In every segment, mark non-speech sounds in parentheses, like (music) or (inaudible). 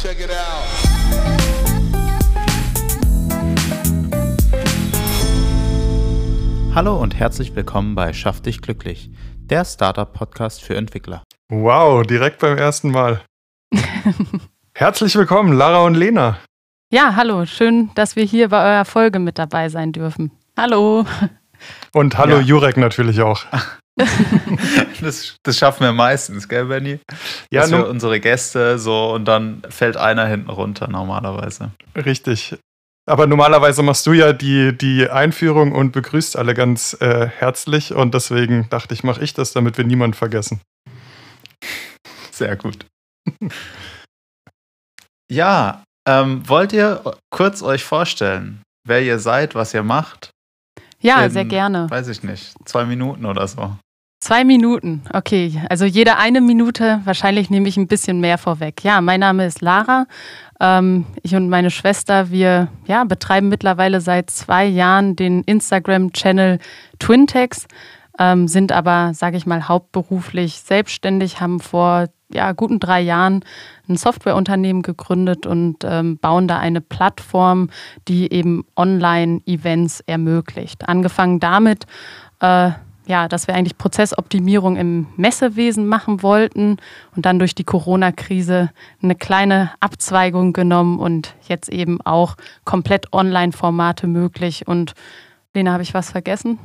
Check it out. Hallo und herzlich willkommen bei Schaff dich glücklich, der Startup-Podcast für Entwickler. Wow, direkt beim ersten Mal. (laughs) Herzlich willkommen, Lara und Lena. Ja, hallo, schön, dass wir hier bei eurer Folge mit dabei sein dürfen. Hallo. Und hallo Ja. Jurek natürlich auch. (laughs) (laughs) Das, das schaffen wir meistens, gell, Benny? Ja, Dass wir unsere Gäste so und dann fällt einer hinten runter normalerweise. richtig. Aber normalerweise machst du ja die, die Einführung und begrüßt alle ganz äh, herzlich und deswegen dachte ich, mache ich das, damit wir niemanden vergessen. Sehr gut. ja, ähm, wollt ihr kurz euch vorstellen, wer ihr seid, was ihr macht? Ja, In- sehr gerne. Weiß ich nicht, zwei Minuten oder so. Zwei Minuten, okay. Also jede eine Minute, wahrscheinlich nehme ich ein bisschen mehr vorweg. Ja, mein Name ist Lara. Ähm, ich und meine Schwester, wir ja, betreiben mittlerweile seit zwei Jahren den Instagram-Channel Twintex, ähm, sind aber, sage ich mal, hauptberuflich selbstständig, haben vor ja, guten drei Jahren ein Softwareunternehmen gegründet und ähm, bauen da eine Plattform, die eben Online-Events ermöglicht. Angefangen damit, äh, ja, dass wir eigentlich Prozessoptimierung im Messewesen machen wollten und dann durch die Corona-Krise eine kleine Abzweigung genommen und jetzt eben auch komplett Online-Formate möglich. Und Lena, habe ich was vergessen?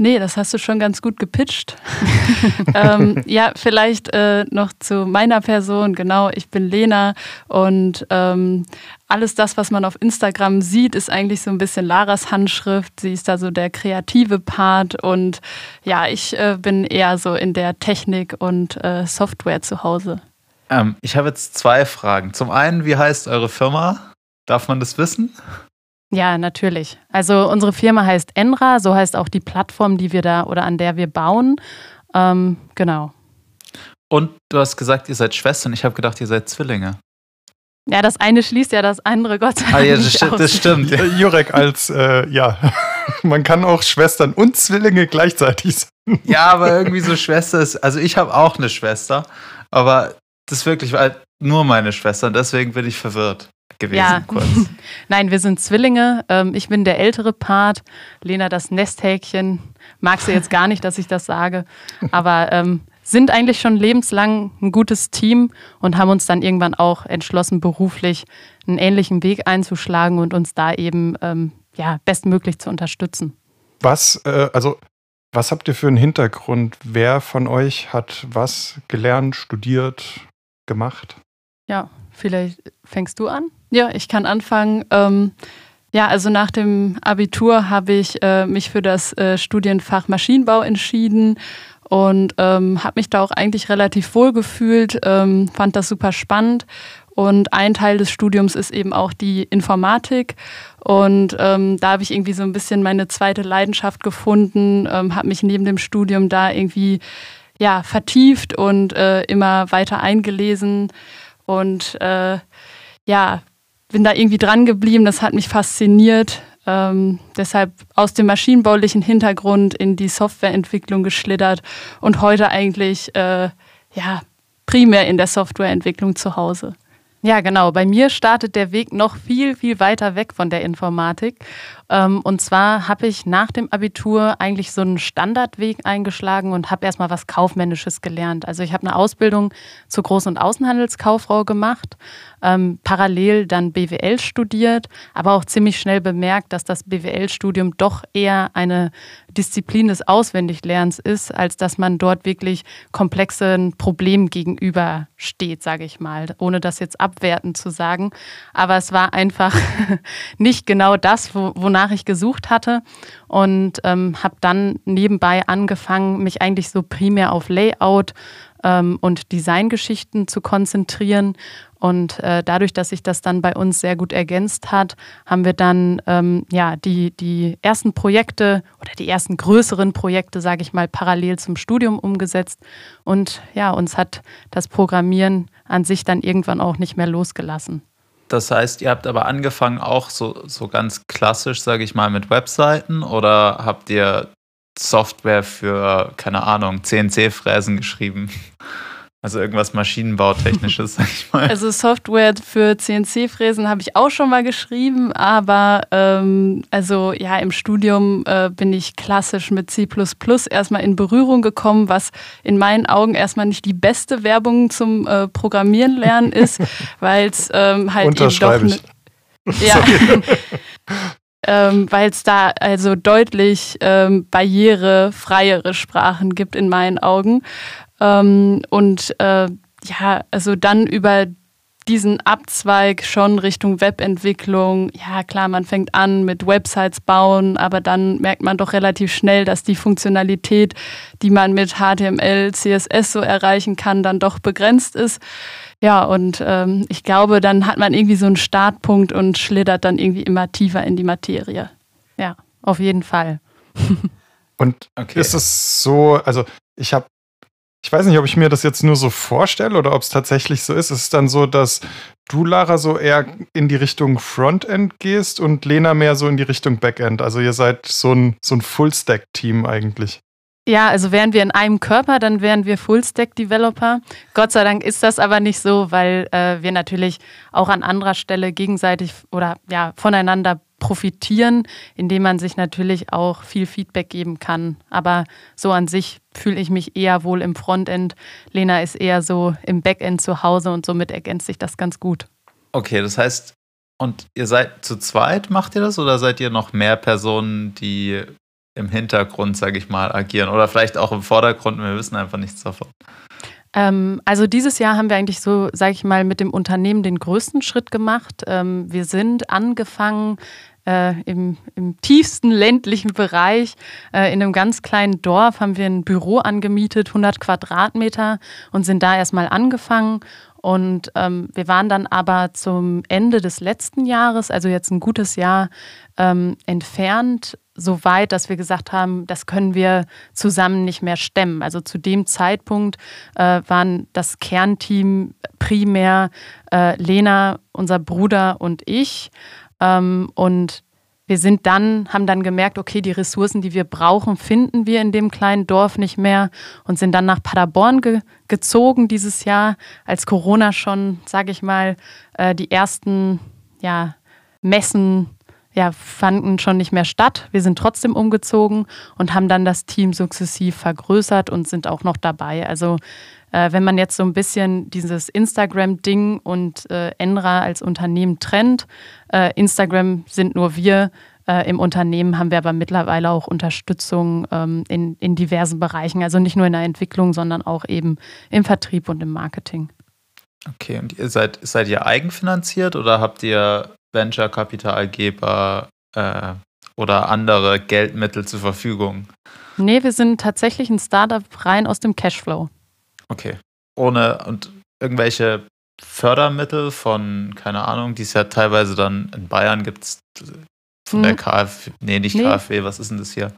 Nee, das hast du schon ganz gut gepitcht. (laughs) ähm, ja, vielleicht äh, noch zu meiner Person. Genau, ich bin Lena und ähm, alles das, was man auf Instagram sieht, ist eigentlich so ein bisschen Laras Handschrift. Sie ist da so der kreative Part und ja, ich äh, bin eher so in der Technik und äh, Software zu Hause. Ähm, ich habe jetzt zwei Fragen. Zum einen, wie heißt eure Firma? Darf man das wissen? Ja, natürlich. Also unsere Firma heißt Enra, so heißt auch die Plattform, die wir da oder an der wir bauen. Ähm, genau. Und du hast gesagt, ihr seid Schwestern. Ich habe gedacht, ihr seid Zwillinge. Ja, das eine schließt ja das andere, Gott sei Dank. Ah ja, das, aus. das stimmt. Äh, Jurek als, äh, ja, (laughs) man kann auch Schwestern und Zwillinge gleichzeitig sein. Ja, aber irgendwie so Schwester ist. Also ich habe auch eine Schwester, aber das ist wirklich halt nur meine Schwester. und Deswegen bin ich verwirrt gewesen. Ja. Kurz. (laughs) Nein, wir sind Zwillinge. Ähm, ich bin der ältere Part, Lena das Nesthäkchen. Mag sie jetzt gar nicht, dass ich das sage, aber ähm, sind eigentlich schon lebenslang ein gutes Team und haben uns dann irgendwann auch entschlossen, beruflich einen ähnlichen Weg einzuschlagen und uns da eben ähm, ja, bestmöglich zu unterstützen. Was, äh, also, was habt ihr für einen Hintergrund? Wer von euch hat was gelernt, studiert, gemacht? Ja, vielleicht fängst du an? Ja, ich kann anfangen. Ähm, ja, also nach dem Abitur habe ich äh, mich für das äh, Studienfach Maschinenbau entschieden und ähm, habe mich da auch eigentlich relativ wohl gefühlt, ähm, fand das super spannend. Und ein Teil des Studiums ist eben auch die Informatik. Und ähm, da habe ich irgendwie so ein bisschen meine zweite Leidenschaft gefunden, ähm, habe mich neben dem Studium da irgendwie ja, vertieft und äh, immer weiter eingelesen. Und äh, ja, bin da irgendwie dran geblieben, das hat mich fasziniert. Ähm, deshalb aus dem maschinenbaulichen Hintergrund in die Softwareentwicklung geschlittert und heute eigentlich äh, ja, primär in der Softwareentwicklung zu Hause. Ja, genau. Bei mir startet der Weg noch viel, viel weiter weg von der Informatik. Ähm, und zwar habe ich nach dem Abitur eigentlich so einen Standardweg eingeschlagen und habe erstmal was Kaufmännisches gelernt. Also ich habe eine Ausbildung zur Groß- und Außenhandelskauffrau gemacht, ähm, parallel dann BWL studiert, aber auch ziemlich schnell bemerkt, dass das BWL-Studium doch eher eine Disziplin des Auswendiglernens ist, als dass man dort wirklich komplexen Problemen gegenübersteht, sage ich mal, ohne das jetzt abwertend zu sagen. Aber es war einfach (laughs) nicht genau das, wo, wonach ich gesucht hatte und ähm, habe dann nebenbei angefangen, mich eigentlich so primär auf Layout ähm, und Designgeschichten zu konzentrieren. Und äh, dadurch, dass sich das dann bei uns sehr gut ergänzt hat, haben wir dann ähm, ja die, die ersten Projekte oder die ersten größeren Projekte, sage ich mal, parallel zum Studium umgesetzt. Und ja, uns hat das Programmieren an sich dann irgendwann auch nicht mehr losgelassen. Das heißt, ihr habt aber angefangen auch so, so ganz klassisch, sage ich mal, mit Webseiten oder habt ihr Software für, keine Ahnung, CNC-Fräsen geschrieben? Also irgendwas Maschinenbautechnisches, (laughs) sag ich mal. Also Software für CNC-Fräsen habe ich auch schon mal geschrieben, aber ähm, also ja, im Studium äh, bin ich klassisch mit C erstmal in Berührung gekommen, was in meinen Augen erstmal nicht die beste Werbung zum äh, Programmieren lernen ist, (laughs) weil es ähm, halt eben doch. Ne, ja. (laughs) ähm, weil es da also deutlich ähm, barrierefreiere Sprachen gibt in meinen Augen. Ähm, und äh, ja, also dann über diesen Abzweig schon Richtung Webentwicklung. Ja, klar, man fängt an mit Websites bauen, aber dann merkt man doch relativ schnell, dass die Funktionalität, die man mit HTML, CSS so erreichen kann, dann doch begrenzt ist. Ja, und ähm, ich glaube, dann hat man irgendwie so einen Startpunkt und schlittert dann irgendwie immer tiefer in die Materie. Ja, auf jeden Fall. (laughs) und okay. ist es so, also ich habe ich weiß nicht, ob ich mir das jetzt nur so vorstelle oder ob es tatsächlich so ist. Es ist dann so, dass du, Lara, so eher in die Richtung Frontend gehst und Lena mehr so in die Richtung Backend. Also ihr seid so ein, so ein Full-Stack-Team eigentlich. Ja, also wären wir in einem Körper, dann wären wir Full-Stack-Developer. Gott sei Dank ist das aber nicht so, weil äh, wir natürlich auch an anderer Stelle gegenseitig oder ja voneinander profitieren, indem man sich natürlich auch viel Feedback geben kann. Aber so an sich fühle ich mich eher wohl im Frontend. Lena ist eher so im Backend zu Hause und somit ergänzt sich das ganz gut. Okay, das heißt, und ihr seid zu zweit, macht ihr das oder seid ihr noch mehr Personen, die im Hintergrund, sage ich mal, agieren oder vielleicht auch im Vordergrund? Wir wissen einfach nichts davon. Ähm, also dieses Jahr haben wir eigentlich so, sage ich mal, mit dem Unternehmen den größten Schritt gemacht. Ähm, wir sind angefangen äh, im, im, tiefsten ländlichen Bereich. Äh, in einem ganz kleinen Dorf haben wir ein Büro angemietet, 100 Quadratmeter und sind da erstmal angefangen. Und ähm, wir waren dann aber zum Ende des letzten Jahres, also jetzt ein gutes Jahr, ähm, entfernt, so weit, dass wir gesagt haben, das können wir zusammen nicht mehr stemmen. Also zu dem Zeitpunkt äh, waren das Kernteam primär äh, Lena, unser Bruder und ich. Ähm, und wir sind dann, haben dann gemerkt, okay, die Ressourcen, die wir brauchen, finden wir in dem kleinen Dorf nicht mehr und sind dann nach Paderborn ge gezogen dieses Jahr, als Corona schon, sage ich mal, äh, die ersten ja, Messen ja, fanden schon nicht mehr statt. Wir sind trotzdem umgezogen und haben dann das Team sukzessiv vergrößert und sind auch noch dabei. Also äh, wenn man jetzt so ein bisschen dieses Instagram-Ding und äh, Enra als Unternehmen trennt, äh, Instagram sind nur wir. Äh, Im Unternehmen haben wir aber mittlerweile auch Unterstützung ähm, in, in diversen Bereichen. Also nicht nur in der Entwicklung, sondern auch eben im Vertrieb und im Marketing. Okay, und ihr seid, seid ihr eigenfinanziert oder habt ihr Venture-Kapitalgeber äh, oder andere Geldmittel zur Verfügung? Nee, wir sind tatsächlich ein Startup rein aus dem Cashflow. Okay. Ohne und irgendwelche Fördermittel von, keine Ahnung, die es ja teilweise dann in Bayern gibt es von hm. der KfW, nee, nicht nee. KfW, was ist denn das hier?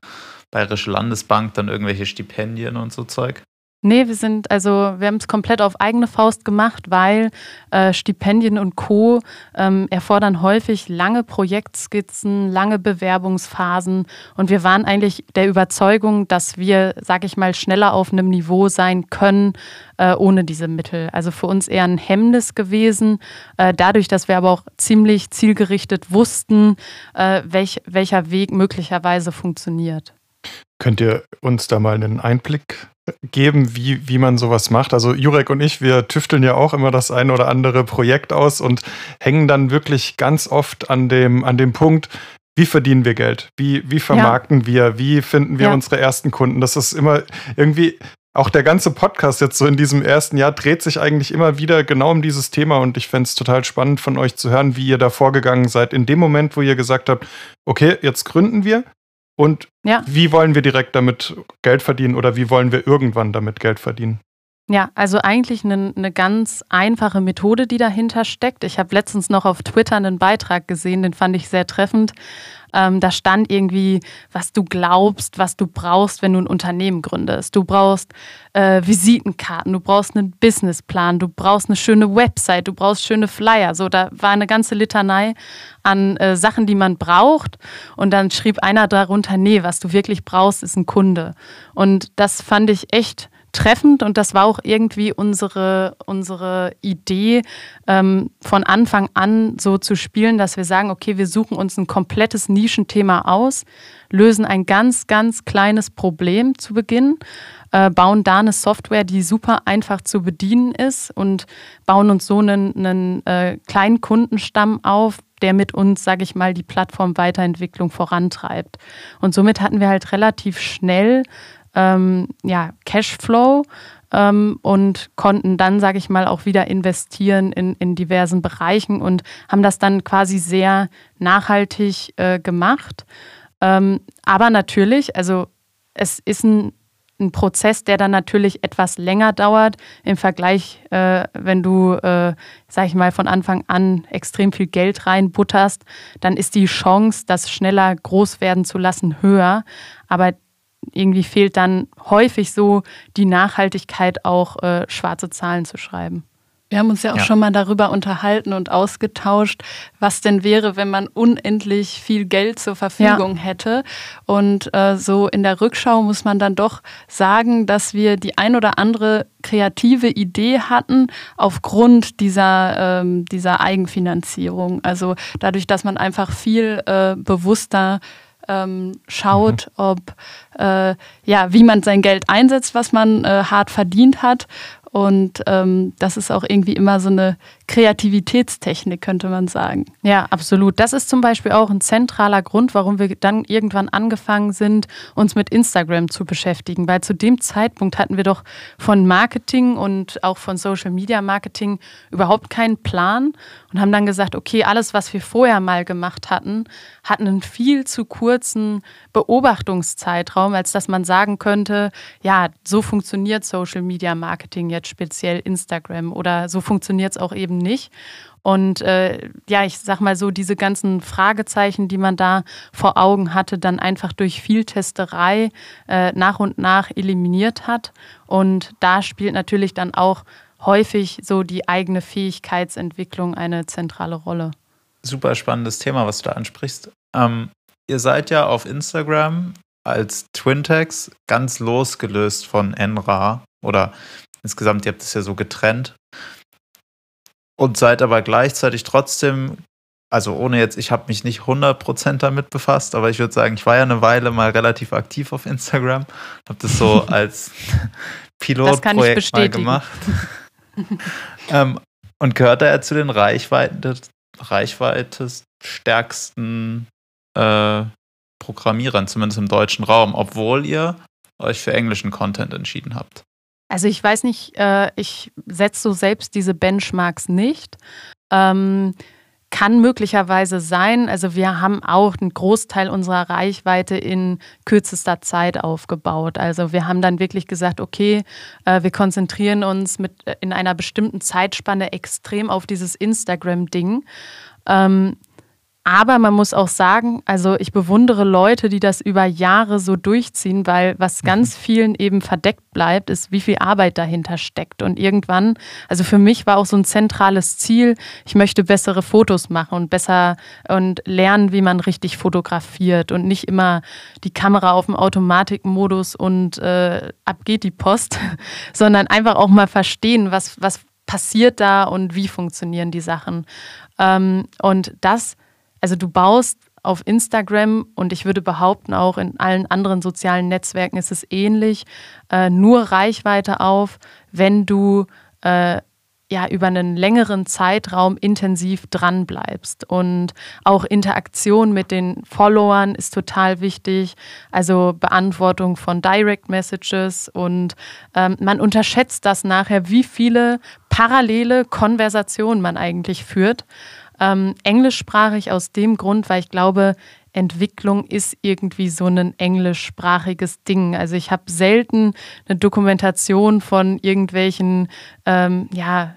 Bayerische Landesbank, dann irgendwelche Stipendien und so Zeug. Nee, wir sind, also wir haben es komplett auf eigene Faust gemacht, weil äh, Stipendien und Co. Ähm, erfordern häufig lange Projektskizzen, lange Bewerbungsphasen und wir waren eigentlich der Überzeugung, dass wir, sag ich mal, schneller auf einem Niveau sein können äh, ohne diese Mittel. Also für uns eher ein Hemmnis gewesen, äh, dadurch, dass wir aber auch ziemlich zielgerichtet wussten, äh, welch, welcher Weg möglicherweise funktioniert. Könnt ihr uns da mal einen Einblick geben, wie, wie man sowas macht? Also Jurek und ich, wir tüfteln ja auch immer das ein oder andere Projekt aus und hängen dann wirklich ganz oft an dem, an dem Punkt, wie verdienen wir Geld? Wie, wie vermarkten ja. wir? Wie finden wir ja. unsere ersten Kunden? Das ist immer irgendwie, auch der ganze Podcast jetzt so in diesem ersten Jahr dreht sich eigentlich immer wieder genau um dieses Thema und ich fände es total spannend von euch zu hören, wie ihr da vorgegangen seid. In dem Moment, wo ihr gesagt habt, okay, jetzt gründen wir, und ja. wie wollen wir direkt damit Geld verdienen oder wie wollen wir irgendwann damit Geld verdienen? Ja, also eigentlich eine, eine ganz einfache Methode, die dahinter steckt. Ich habe letztens noch auf Twitter einen Beitrag gesehen, den fand ich sehr treffend. Ähm, da stand irgendwie, was du glaubst, was du brauchst, wenn du ein Unternehmen gründest. Du brauchst äh, Visitenkarten, du brauchst einen Businessplan, du brauchst eine schöne Website, du brauchst schöne Flyer. So, da war eine ganze Litanei an äh, Sachen, die man braucht. Und dann schrieb einer darunter, nee, was du wirklich brauchst, ist ein Kunde. Und das fand ich echt treffend und das war auch irgendwie unsere, unsere Idee, ähm, von Anfang an so zu spielen, dass wir sagen, okay, wir suchen uns ein komplettes Nischenthema aus, lösen ein ganz, ganz kleines Problem zu Beginn, äh, bauen da eine Software, die super einfach zu bedienen ist und bauen uns so einen, einen äh, kleinen Kundenstamm auf, der mit uns, sage ich mal, die Plattform-Weiterentwicklung vorantreibt. Und somit hatten wir halt relativ schnell ähm, ja, Cashflow ähm, und konnten dann, sage ich mal, auch wieder investieren in, in diversen Bereichen und haben das dann quasi sehr nachhaltig äh, gemacht. Ähm, aber natürlich, also es ist ein, ein, Prozess, der dann natürlich etwas länger dauert im Vergleich, äh, wenn du, äh, sag ich mal, von Anfang an extrem viel Geld reinbutterst, dann ist die Chance, das schneller groß werden zu lassen, höher. Aber irgendwie fehlt dann häufig so die Nachhaltigkeit, auch äh, schwarze Zahlen zu schreiben. Wir haben uns ja auch ja. schon mal darüber unterhalten und ausgetauscht, was denn wäre, wenn man unendlich viel Geld zur Verfügung ja. hätte. Und äh, so in der Rückschau muss man dann doch sagen, dass wir die ein oder andere kreative Idee hatten aufgrund dieser, ähm, dieser Eigenfinanzierung. Also dadurch, dass man einfach viel äh, bewusster ähm, schaut, mhm. ob äh, ja, wie man sein Geld einsetzt, was man äh, hart verdient hat und ähm, das ist auch irgendwie immer so eine Kreativitätstechnik, könnte man sagen. Ja, absolut. Das ist zum Beispiel auch ein zentraler Grund, warum wir dann irgendwann angefangen sind, uns mit Instagram zu beschäftigen. Weil zu dem Zeitpunkt hatten wir doch von Marketing und auch von Social Media Marketing überhaupt keinen Plan und haben dann gesagt, okay, alles, was wir vorher mal gemacht hatten, hat einen viel zu kurzen Beobachtungszeitraum, als dass man sagen könnte, ja, so funktioniert Social Media Marketing jetzt speziell Instagram oder so funktioniert es auch eben nicht. Und äh, ja, ich sag mal so, diese ganzen Fragezeichen, die man da vor Augen hatte, dann einfach durch viel Testerei äh, nach und nach eliminiert hat. Und da spielt natürlich dann auch häufig so die eigene Fähigkeitsentwicklung eine zentrale Rolle. Super spannendes Thema, was du da ansprichst. Ähm, ihr seid ja auf Instagram als Twintex ganz losgelöst von Enra oder insgesamt, ihr habt es ja so getrennt und seid aber gleichzeitig trotzdem, also ohne jetzt, ich habe mich nicht 100% damit befasst, aber ich würde sagen, ich war ja eine Weile mal relativ aktiv auf Instagram, habe das so (laughs) als Pilotprojekt mal gemacht. (laughs) ähm, und gehört er zu den Reichweite, reichweitestärksten äh, Programmierern, zumindest im deutschen Raum, obwohl ihr euch für englischen Content entschieden habt. Also ich weiß nicht, äh, ich setze so selbst diese Benchmarks nicht. Ähm, kann möglicherweise sein. Also wir haben auch einen Großteil unserer Reichweite in kürzester Zeit aufgebaut. Also wir haben dann wirklich gesagt, okay, äh, wir konzentrieren uns mit äh, in einer bestimmten Zeitspanne extrem auf dieses Instagram-Ding. Ähm, aber man muss auch sagen, also ich bewundere Leute, die das über Jahre so durchziehen, weil was mhm. ganz vielen eben verdeckt bleibt, ist, wie viel Arbeit dahinter steckt. Und irgendwann, also für mich war auch so ein zentrales Ziel, ich möchte bessere Fotos machen und besser und lernen, wie man richtig fotografiert und nicht immer die Kamera auf dem Automatikmodus und äh, ab geht die Post, (laughs) sondern einfach auch mal verstehen, was, was passiert da und wie funktionieren die Sachen. Ähm, und das also du baust auf Instagram und ich würde behaupten, auch in allen anderen sozialen Netzwerken ist es ähnlich, äh, nur Reichweite auf, wenn du äh, ja über einen längeren Zeitraum intensiv dran bleibst. Und auch Interaktion mit den Followern ist total wichtig. Also Beantwortung von Direct Messages und ähm, man unterschätzt das nachher, wie viele parallele Konversationen man eigentlich führt. Ähm, englischsprachig aus dem Grund, weil ich glaube, Entwicklung ist irgendwie so ein englischsprachiges Ding. Also ich habe selten eine Dokumentation von irgendwelchen, ähm, ja,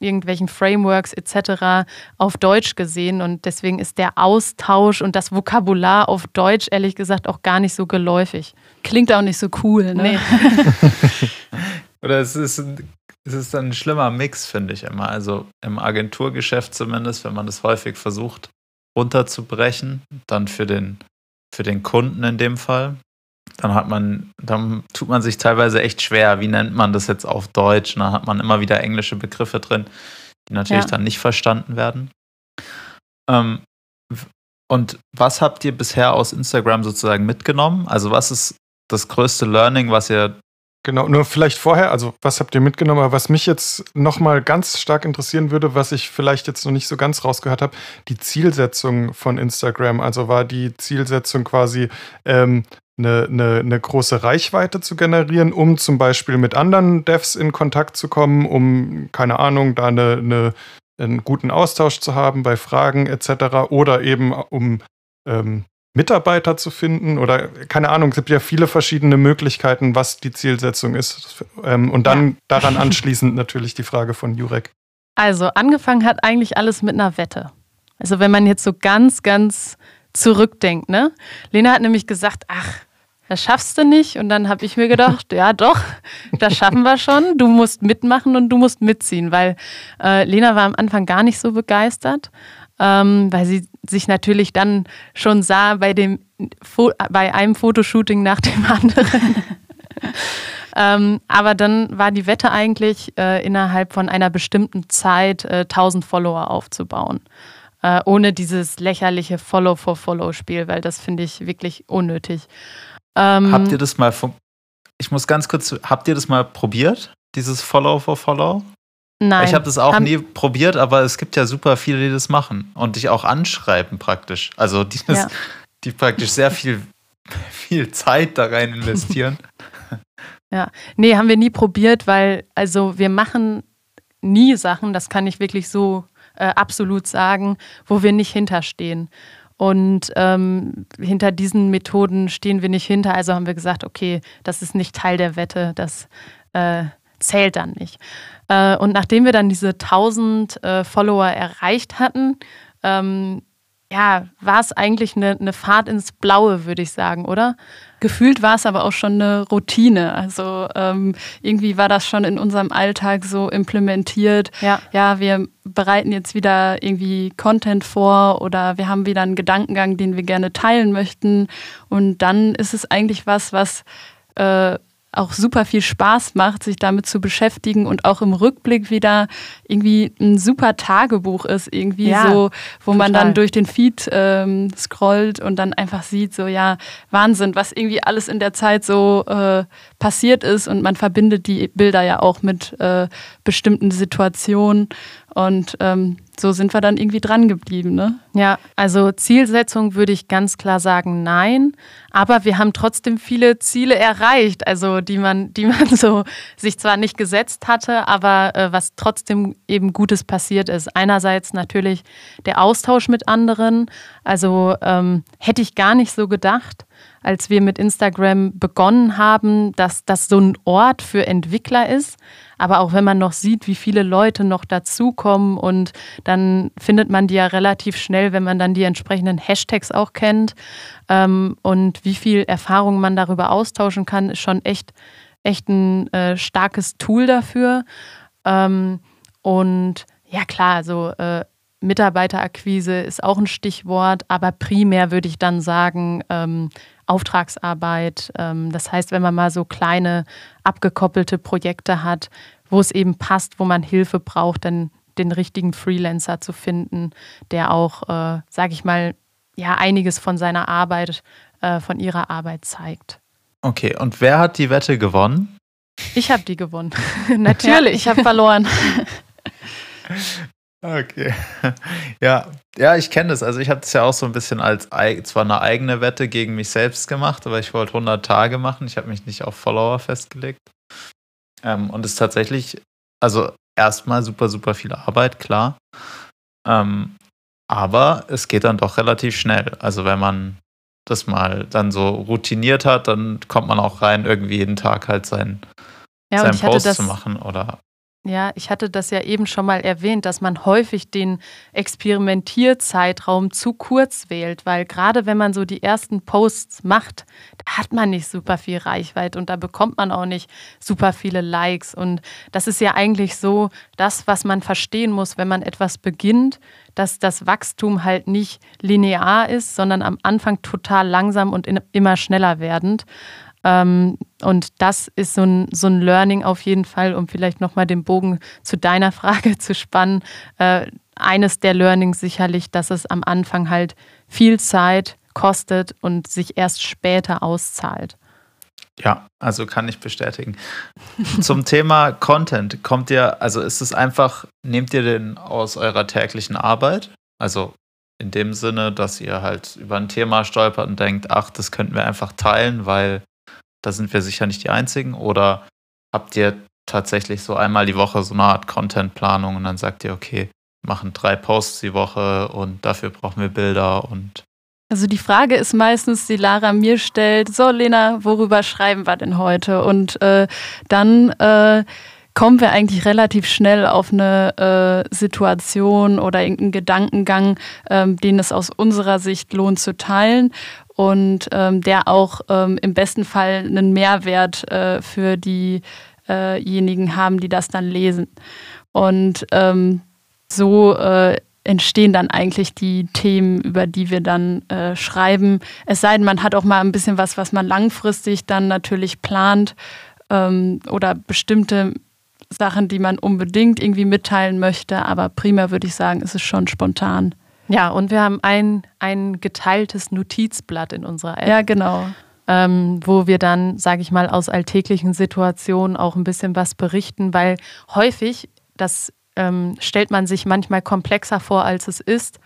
irgendwelchen Frameworks etc. auf Deutsch gesehen und deswegen ist der Austausch und das Vokabular auf Deutsch ehrlich gesagt auch gar nicht so geläufig. Klingt auch nicht so cool, ne? Nee. (laughs) (laughs) Oder es ist es ist ein schlimmer Mix, finde ich immer. Also im Agenturgeschäft zumindest, wenn man das häufig versucht runterzubrechen, dann für den, für den Kunden in dem Fall, dann hat man, dann tut man sich teilweise echt schwer. Wie nennt man das jetzt auf Deutsch? Da hat man immer wieder englische Begriffe drin, die natürlich ja. dann nicht verstanden werden. Ähm, und was habt ihr bisher aus Instagram sozusagen mitgenommen? Also was ist das größte Learning, was ihr Genau, nur vielleicht vorher, also was habt ihr mitgenommen, aber was mich jetzt nochmal ganz stark interessieren würde, was ich vielleicht jetzt noch nicht so ganz rausgehört habe, die Zielsetzung von Instagram. Also war die Zielsetzung quasi ähm, eine, eine, eine, große Reichweite zu generieren, um zum Beispiel mit anderen Devs in Kontakt zu kommen, um, keine Ahnung, da eine, eine einen guten Austausch zu haben bei Fragen etc. Oder eben um ähm, Mitarbeiter zu finden oder keine Ahnung, es gibt ja viele verschiedene Möglichkeiten, was die Zielsetzung ist. Ähm, und dann ja. (laughs) daran anschließend natürlich die Frage von Jurek. Also angefangen hat eigentlich alles mit einer Wette. Also wenn man jetzt so ganz, ganz zurückdenkt, ne? Lena hat nämlich gesagt, ach, das schaffst du nicht. Und dann habe ich mir gedacht, (laughs) ja doch, das schaffen wir schon. Du musst mitmachen und du musst mitziehen, weil äh, Lena war am Anfang gar nicht so begeistert ähm, weil sie sich natürlich dann schon sah bei, dem, bei einem Fotoshooting nach dem (laughs) anderen. ähm, aber dann war die Wette eigentlich, äh, innerhalb von einer bestimmten Zeit äh, 1000 Follower aufzubauen. Äh, ohne dieses lächerliche Follow-for-Follow-Spiel, weil das finde ich wirklich unnötig. Ähm, habt ihr das mal, ich muss ganz kurz, habt ihr das mal probiert, dieses Follow-for-Follow? Nein. Ich habe das auch Haben nie probiert, aber es gibt ja super viele, die das machen und dich auch anschreiben praktisch. Also die, das, ja. die praktisch sehr viel, viel Zeit da rein investieren. (laughs) Ja, nee, haben wir nie probiert, weil also wir machen nie Sachen, das kann ich wirklich so äh, absolut sagen, wo wir nicht hinterstehen. Und ähm, hinter diesen Methoden stehen wir nicht hinter. Also haben wir gesagt, okay, das ist nicht Teil der Wette, das äh, zählt dann nicht. Äh, und nachdem wir dann diese 1000 äh, Follower erreicht hatten, ähm, ja, war es eigentlich eine, eine Fahrt ins Blaue, würde ich sagen, oder? Gefühlt war es aber auch schon eine Routine. Also ähm, irgendwie war das schon in unserem Alltag so implementiert. Ja. ja, wir bereiten jetzt wieder irgendwie Content vor oder wir haben wieder einen Gedankengang, den wir gerne teilen möchten. Und dann ist es eigentlich was, was äh, auch super viel Spaß macht, sich damit zu beschäftigen und auch im Rückblick wieder irgendwie ein super Tagebuch ist, irgendwie ja, so, wo total. man dann durch den Feed ähm, scrollt und dann einfach sieht, so ja, Wahnsinn, was irgendwie alles in der Zeit so äh, passiert ist und man verbindet die Bilder ja auch mit äh, bestimmten Situationen und ähm, so sind wir dann irgendwie dran geblieben. Ne? Ja, also Zielsetzung würde ich ganz klar sagen, nein. Aber wir haben trotzdem viele Ziele erreicht, also die man, die man so sich zwar nicht gesetzt hatte, aber äh, was trotzdem eben Gutes passiert ist. Einerseits natürlich der Austausch mit anderen. Also ähm, hätte ich gar nicht so gedacht als wir mit Instagram begonnen haben, dass das so ein Ort für Entwickler ist. Aber auch wenn man noch sieht, wie viele Leute noch dazukommen und dann findet man die ja relativ schnell, wenn man dann die entsprechenden Hashtags auch kennt ähm, und wie viel Erfahrung man darüber austauschen kann, ist schon echt, echt ein äh, starkes Tool dafür. Ähm, und ja klar, also äh, Mitarbeiterakquise ist auch ein Stichwort, aber primär würde ich dann sagen, ähm, Auftragsarbeit. Ähm, das heißt, wenn man mal so kleine abgekoppelte Projekte hat, wo es eben passt, wo man Hilfe braucht, dann den richtigen Freelancer zu finden, der auch, äh, sage ich mal, ja einiges von seiner Arbeit, äh, von ihrer Arbeit zeigt. Okay, und wer hat die Wette gewonnen? Ich habe die gewonnen. (laughs) Natürlich, ich habe verloren. (laughs) Okay. (laughs) Ja, ja, ich kenne das. Also ich habe das ja auch so ein bisschen als zwar eine eigene Wette gegen mich selbst gemacht, aber ich wollte 100 Tage machen. Ich habe mich nicht auf Follower festgelegt. Ähm, und es ist tatsächlich, also erstmal super, super viel Arbeit, klar. Ähm, aber es geht dann doch relativ schnell. Also wenn man das mal dann so routiniert hat, dann kommt man auch rein, irgendwie jeden Tag halt sein, ja, seinen Post zu machen oder ja, ich hatte das ja eben schon mal erwähnt, dass man häufig den Experimentierzeitraum zu kurz wählt, weil gerade wenn man so die ersten Posts macht, da hat man nicht super viel Reichweite und da bekommt man auch nicht super viele Likes. Und das ist ja eigentlich so das, was man verstehen muss, wenn man etwas beginnt, dass das Wachstum halt nicht linear ist, sondern am Anfang total langsam und immer schneller werdend. Ähm, und das ist so ein, so ein Learning auf jeden Fall, um vielleicht nochmal den Bogen zu deiner (laughs) Frage zu spannen. Äh, eines der Learnings sicherlich, dass es am Anfang halt viel Zeit kostet und sich erst später auszahlt. Ja, also kann ich bestätigen. Zum Thema Content kommt ihr, also ist es einfach, nehmt ihr den aus eurer täglichen Arbeit? Also in dem Sinne, dass ihr halt über ein Thema stolpert und denkt, ach, das könnten wir einfach teilen, weil da sind wir sicher nicht die Einzigen? Oder habt ihr tatsächlich so einmal die Woche so eine Art Contentplanung und dann sagt ihr, okay, machen drei Posts die Woche und dafür brauchen wir Bilder und also die Frage ist meistens, die Lara mir stellt, so Lena, worüber schreiben wir denn heute? Und äh, dann äh, kommen wir eigentlich relativ schnell auf eine äh, Situation oder irgendeinen Gedankengang, ähm, den es aus unserer Sicht lohnt zu teilen und ähm, der auch ähm, im besten Fall einen Mehrwert äh, für diejenigen haben, die das dann lesen. Und ähm, so äh, entstehen dann eigentlich die Themen, über die wir dann äh, schreiben. Es sei denn, man hat auch mal ein bisschen was, was man langfristig dann natürlich plant ähm, oder bestimmte Sachen, die man unbedingt irgendwie mitteilen möchte. Aber primär würde ich sagen, ist es schon spontan. Ja, und wir haben ein, ein geteiltes Notizblatt in unserer App. Ja, genau. Ähm, wo wir dann, sage ich mal, aus alltäglichen Situationen auch ein bisschen was berichten, weil häufig, das ähm, stellt man sich manchmal komplexer vor, als es ist,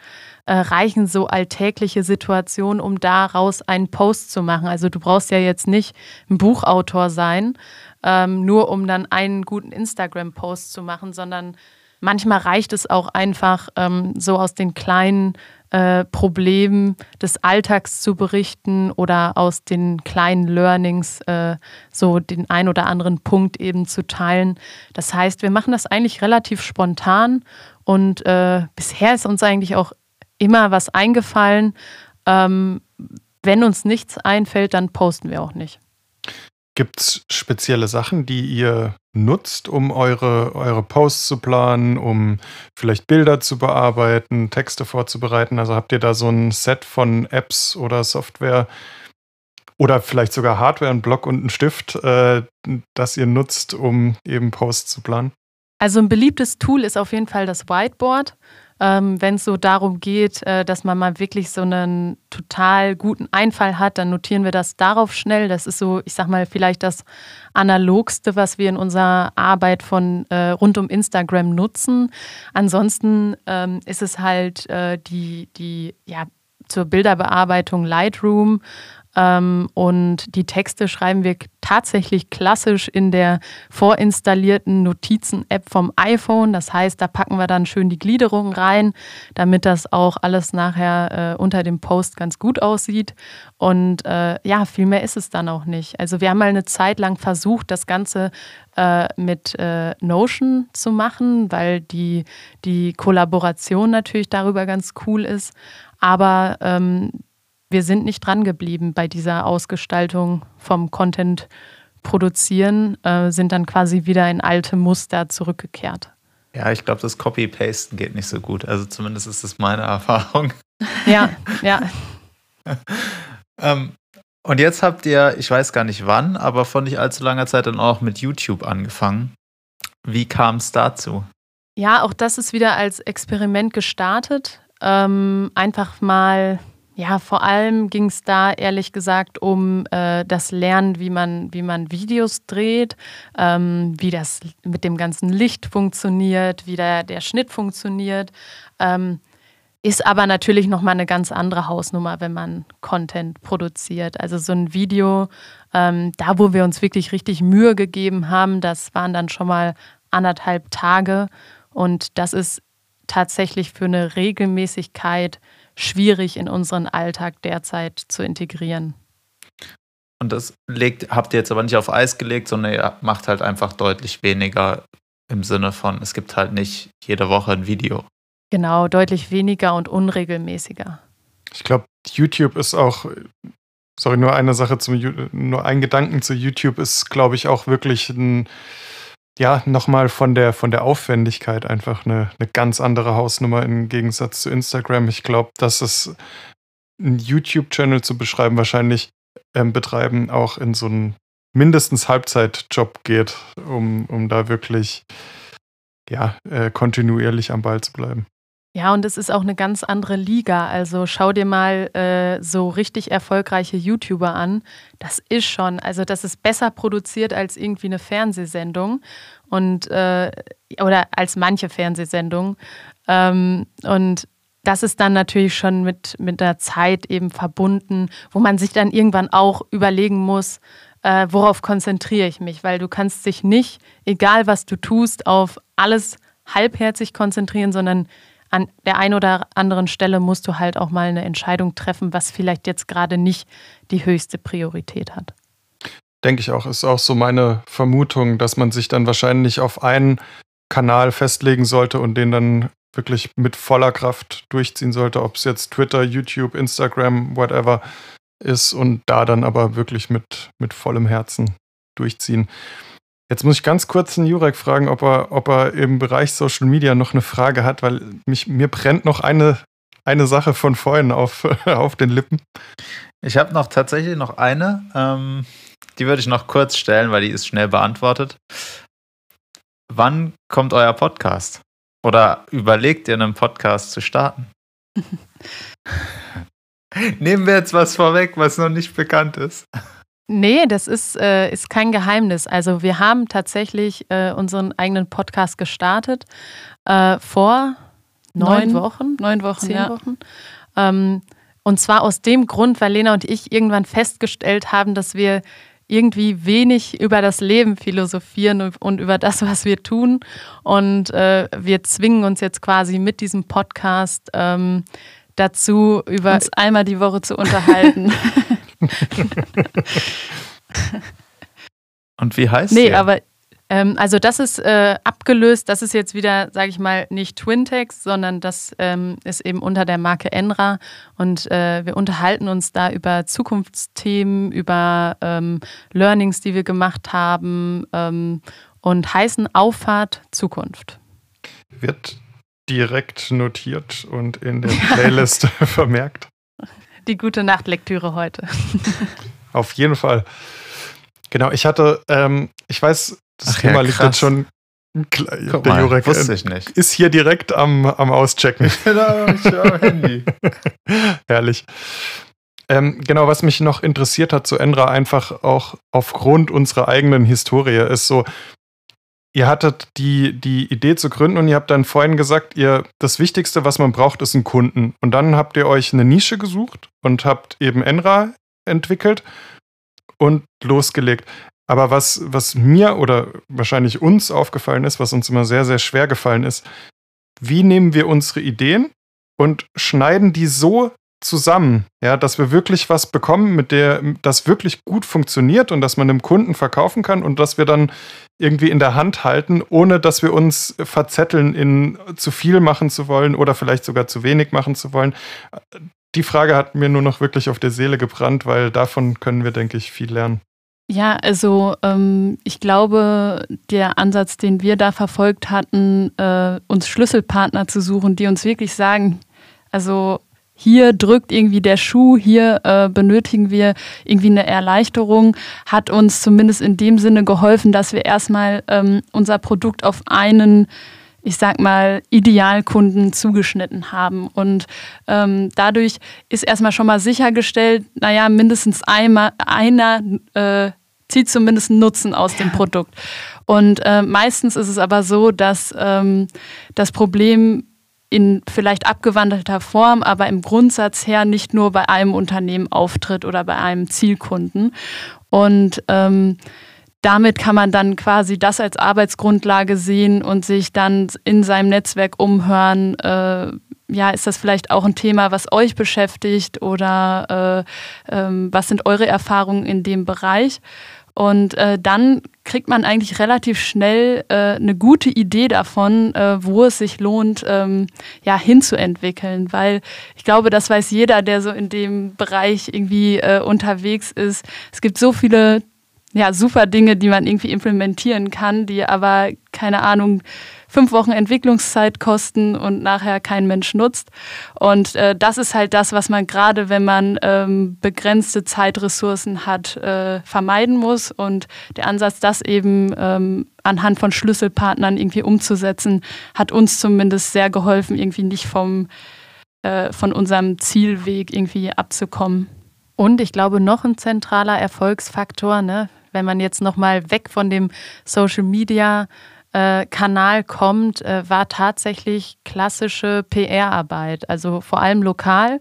äh, reichen so alltägliche Situationen, um daraus einen Post zu machen. Also du brauchst ja jetzt nicht ein Buchautor sein, ähm, nur um dann einen guten Instagram-Post zu machen, sondern manchmal reicht es auch einfach, ähm, so aus den kleinen äh, Problemen des Alltags zu berichten oder aus den kleinen Learnings äh, so den ein oder anderen Punkt eben zu teilen. Das heißt, wir machen das eigentlich relativ spontan und äh, bisher ist uns eigentlich auch immer was eingefallen. Ähm, wenn uns nichts einfällt, dann posten wir auch nicht. Gibt es spezielle Sachen, die ihr nutzt, um eure, eure Posts zu planen, um vielleicht Bilder zu bearbeiten, Texte vorzubereiten? Also habt ihr da so ein Set von Apps oder Software oder vielleicht sogar Hardware, ein Block und ein Stift, äh, das ihr nutzt, um eben Posts zu planen? Also ein beliebtes Tool ist auf jeden Fall das Whiteboard ähm, wenn es so darum geht, äh, dass man mal wirklich so einen total guten Einfall hat, dann notieren wir das darauf schnell. Das ist so, ich sag mal, vielleicht das analogste, was wir in unserer Arbeit von äh, rund um Instagram nutzen. Ansonsten ähm, ist es halt äh, die, die, ja, zur Bilderbearbeitung Lightroom und die Texte schreiben wir tatsächlich klassisch in der vorinstallierten Notizen-App vom iPhone. Das heißt, da packen wir dann schön die Gliederung rein, damit das auch alles nachher äh, unter dem Post ganz gut aussieht. Und äh, ja, viel mehr ist es dann auch nicht. Also wir haben mal eine Zeit lang versucht, das Ganze äh, mit äh, Notion zu machen, weil die, die Kollaboration natürlich darüber ganz cool ist. Aber ähm, wir sind nicht dran geblieben bei dieser Ausgestaltung vom Content produzieren, äh, sind dann quasi wieder in alte Muster zurückgekehrt. Ja, ich glaube, das Copy-Pasten geht nicht so gut. Also zumindest ist das meine (laughs) Erfahrung. Ja, ja. (laughs) ähm, und jetzt habt ihr, ich weiß gar nicht wann, aber vor nicht allzu langer Zeit dann auch mit YouTube angefangen. Wie kam es dazu? Ja, auch das ist wieder als Experiment gestartet. Ähm, einfach mal ja, vor allem ging es da ehrlich gesagt um äh, das Lernen, wie man, wie man Videos dreht, ähm, wie das mit dem ganzen Licht funktioniert, wie der, der Schnitt funktioniert. Ähm, ist aber natürlich nochmal eine ganz andere Hausnummer, wenn man Content produziert. Also so ein Video, ähm, da wo wir uns wirklich richtig Mühe gegeben haben, das waren dann schon mal anderthalb Tage. Und das ist tatsächlich für eine Regelmäßigkeit schwierig in unseren Alltag derzeit zu integrieren. Und das legt, habt ihr jetzt aber nicht auf Eis gelegt, sondern ihr macht halt einfach deutlich weniger im Sinne von, es gibt halt nicht jede Woche ein Video. Genau, deutlich weniger und unregelmäßiger. Ich glaube, YouTube ist auch, sorry, nur eine Sache zum, nur ein Gedanken zu YouTube ist, glaube ich, auch wirklich ein ja, nochmal von der, von der Aufwendigkeit einfach eine, eine ganz andere Hausnummer im Gegensatz zu Instagram. Ich glaube, dass es einen YouTube-Channel zu beschreiben wahrscheinlich ähm, betreiben, auch in so einen mindestens Halbzeitjob geht, um, um da wirklich ja, äh, kontinuierlich am Ball zu bleiben. Ja, und es ist auch eine ganz andere Liga. Also schau dir mal äh, so richtig erfolgreiche YouTuber an. Das ist schon, also das ist besser produziert als irgendwie eine Fernsehsendung und äh, oder als manche Fernsehsendungen. Ähm, und das ist dann natürlich schon mit, mit der Zeit eben verbunden, wo man sich dann irgendwann auch überlegen muss, äh, worauf konzentriere ich mich, weil du kannst dich nicht, egal was du tust, auf alles halbherzig konzentrieren, sondern an der einen oder anderen Stelle musst du halt auch mal eine Entscheidung treffen, was vielleicht jetzt gerade nicht die höchste Priorität hat. Denke ich auch, ist auch so meine Vermutung, dass man sich dann wahrscheinlich auf einen Kanal festlegen sollte und den dann wirklich mit voller Kraft durchziehen sollte, ob es jetzt Twitter, YouTube, Instagram, whatever ist und da dann aber wirklich mit, mit vollem Herzen durchziehen. Jetzt muss ich ganz kurz den Jurek fragen, ob er, ob er im Bereich Social Media noch eine Frage hat, weil mich, mir brennt noch eine, eine Sache von vorhin auf, (laughs) auf den Lippen. Ich habe noch tatsächlich noch eine. Ähm, die würde ich noch kurz stellen, weil die ist schnell beantwortet. Wann kommt euer Podcast? Oder überlegt ihr einen Podcast zu starten? (laughs) Nehmen wir jetzt was vorweg, was noch nicht bekannt ist. Nee, das ist, äh, ist kein Geheimnis. Also wir haben tatsächlich äh, unseren eigenen Podcast gestartet äh, vor neun, neun, Wochen. Neun Wochen, zehn ja. Wochen. Ähm, und zwar aus dem Grund, weil Lena und ich irgendwann festgestellt haben, dass wir irgendwie wenig über das Leben philosophieren und über das, was wir tun. Und äh, wir zwingen uns jetzt quasi mit diesem Podcast ähm, dazu, über uns einmal die Woche zu unterhalten. (laughs) (laughs) Und wie heißt Nee, ihr? aber ähm, also das ist äh, abgelöst, das ist jetzt wieder, sage ich mal, nicht Twintex, sondern das ähm, ist eben unter der Marke Enra und äh, wir unterhalten uns da über Zukunftsthemen, über ähm, Learnings, die wir gemacht haben ähm, und heißen Auffahrt Zukunft. Wird direkt notiert und in der Playlist (laughs) vermerkt. Die gute Nachtlektüre heute. (laughs) Auf jeden Fall. Genau, ich hatte, ähm, ich weiß, das Ach Thema ja, liegt jetzt schon. Guck der mal, Jurek wusste äh, ich nicht. ist hier direkt am, am Auschecken. (laughs) Genau, ich am Handy. (laughs) Herrlich. Ähm, genau, was mich noch interessiert hat zu Endra, einfach auch aufgrund unserer eigenen Historie, ist so, ihr hattet die, die Idee zu gründen und ihr habt dann vorhin gesagt, ihr, das Wichtigste, was man braucht, ist ein Kunden. Und dann habt ihr euch eine Nische gesucht und habt eben Enra entwickelt und losgelegt. Aber was, was mir oder wahrscheinlich uns aufgefallen ist, was uns immer sehr, sehr schwer gefallen ist, wie nehmen wir unsere Ideen und schneiden die so zusammen, ja, dass wir wirklich was bekommen, mit der das wirklich gut funktioniert und dass man dem Kunden verkaufen kann und dass wir dann irgendwie in der Hand halten, ohne dass wir uns verzetteln in zu viel machen zu wollen oder vielleicht sogar zu wenig machen zu wollen. Die Frage hat mir nur noch wirklich auf der Seele gebrannt, weil davon können wir, denke ich, viel lernen. Ja, also ähm, ich glaube, der Ansatz, den wir da verfolgt hatten, äh, uns Schlüsselpartner zu suchen, die uns wirklich sagen, also hier drückt irgendwie der Schuh, hier äh, benötigen wir irgendwie eine Erleichterung, hat uns zumindest in dem Sinne geholfen, dass wir erstmal ähm, unser Produkt auf einen ich sag mal, Idealkunden zugeschnitten haben. Und ähm, dadurch ist erstmal schon mal sichergestellt, naja, mindestens einmal, einer äh, zieht zumindest Nutzen aus dem Produkt. Und äh, meistens ist es aber so, dass ähm, das Problem in vielleicht abgewandelter Form, aber im Grundsatz her nicht nur bei einem Unternehmen auftritt oder bei einem Zielkunden. Und ähm, damit kann man dann quasi das als Arbeitsgrundlage sehen und sich dann in seinem Netzwerk umhören. Äh, ja, ist das vielleicht auch ein Thema, was euch beschäftigt oder äh, äh, was sind eure Erfahrungen in dem Bereich? Und äh, dann kriegt man eigentlich relativ schnell äh, eine gute Idee davon, äh, wo es sich lohnt, ähm, ja, hinzuentwickeln. Weil ich glaube, das weiß jeder, der so in dem Bereich irgendwie äh, unterwegs ist. Es gibt so viele ja, super Dinge, die man irgendwie implementieren kann, die aber, keine Ahnung, fünf Wochen Entwicklungszeit kosten und nachher kein Mensch nutzt. Und äh, das ist halt das, was man gerade, wenn man ähm, begrenzte Zeitressourcen hat, äh, vermeiden muss. Und der Ansatz, das eben ähm, anhand von Schlüsselpartnern irgendwie umzusetzen, hat uns zumindest sehr geholfen, irgendwie nicht vom, äh, von unserem Zielweg irgendwie abzukommen. Und ich glaube, noch ein zentraler Erfolgsfaktor, ne, wenn man jetzt nochmal weg von dem Social Media äh, Kanal kommt, äh, war tatsächlich klassische PR-Arbeit, also vor allem lokal,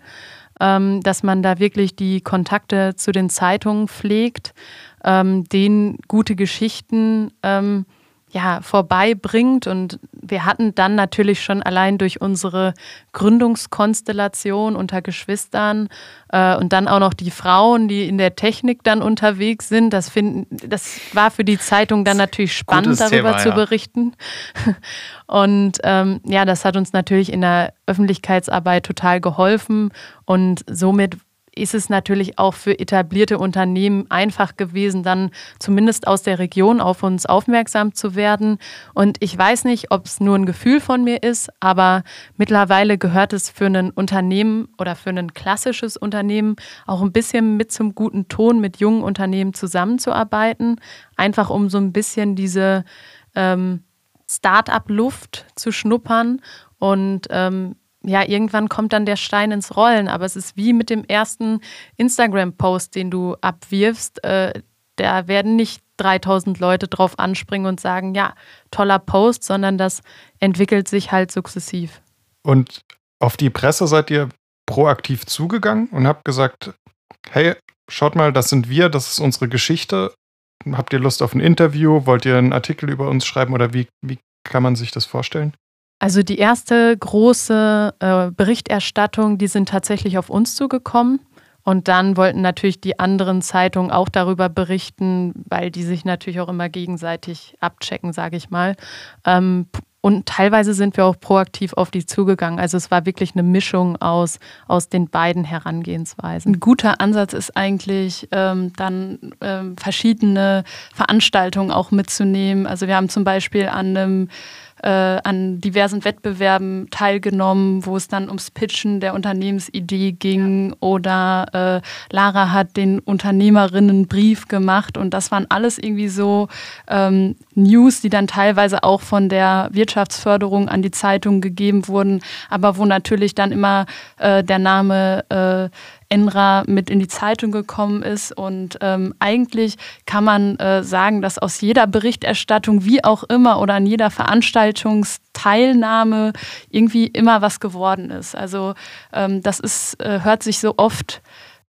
ähm, dass man da wirklich die Kontakte zu den Zeitungen pflegt, ähm, denen gute Geschichten ähm, ja, vorbeibringt. Und wir hatten dann natürlich schon allein durch unsere Gründungskonstellation unter Geschwistern äh, und dann auch noch die Frauen, die in der Technik dann unterwegs sind. Das, finden, das war für die Zeitung dann natürlich spannend, darüber Thema, zu berichten. (laughs) Und ähm, ja, das hat uns natürlich in der Öffentlichkeitsarbeit total geholfen. Und somit ist es natürlich auch für etablierte Unternehmen einfach gewesen, dann zumindest aus der Region auf uns aufmerksam zu werden. Und ich weiß nicht, ob es nur ein Gefühl von mir ist, aber mittlerweile gehört es für ein Unternehmen oder für ein klassisches Unternehmen auch ein bisschen mit zum guten Ton mit jungen Unternehmen zusammenzuarbeiten, einfach um so ein bisschen diese ähm, Start-up-Luft zu schnuppern und ähm, ja, irgendwann kommt dann der Stein ins Rollen, aber es ist wie mit dem ersten Instagram-Post, den du abwirfst. Äh, da werden nicht 3000 Leute drauf anspringen und sagen, ja, toller Post, sondern das entwickelt sich halt sukzessiv. Und auf die Presse seid ihr proaktiv zugegangen und habt gesagt, hey, schaut mal, das sind wir, das ist unsere Geschichte. Habt ihr Lust auf ein Interview? Wollt ihr einen Artikel über uns schreiben oder wie, wie kann man sich das vorstellen? Also die erste große äh, Berichterstattung, die sind tatsächlich auf uns zugekommen. Und dann wollten natürlich die anderen Zeitungen auch darüber berichten, weil die sich natürlich auch immer gegenseitig abchecken, sage ich mal. Ähm, und teilweise sind wir auch proaktiv auf die zugegangen. Also es war wirklich eine Mischung aus, aus den beiden Herangehensweisen. Ein guter Ansatz ist eigentlich, ähm, dann ähm, verschiedene Veranstaltungen auch mitzunehmen. Also wir haben zum Beispiel an einem äh, an diversen Wettbewerben teilgenommen, wo es dann ums Pitchen der Unternehmensidee ging oder äh, Lara hat den Unternehmerinnenbrief gemacht und das waren alles irgendwie so ähm, News, die dann teilweise auch von der Wirtschaftsförderung an die Zeitung gegeben wurden, aber wo natürlich dann immer äh, der Name äh, Enra mit in die Zeitung gekommen ist. Und ähm, eigentlich kann man äh, sagen, dass aus jeder Berichterstattung, wie auch immer, oder an jeder Veranstaltungsteilnahme irgendwie immer was geworden ist. Also ähm, das ist, äh, hört sich so oft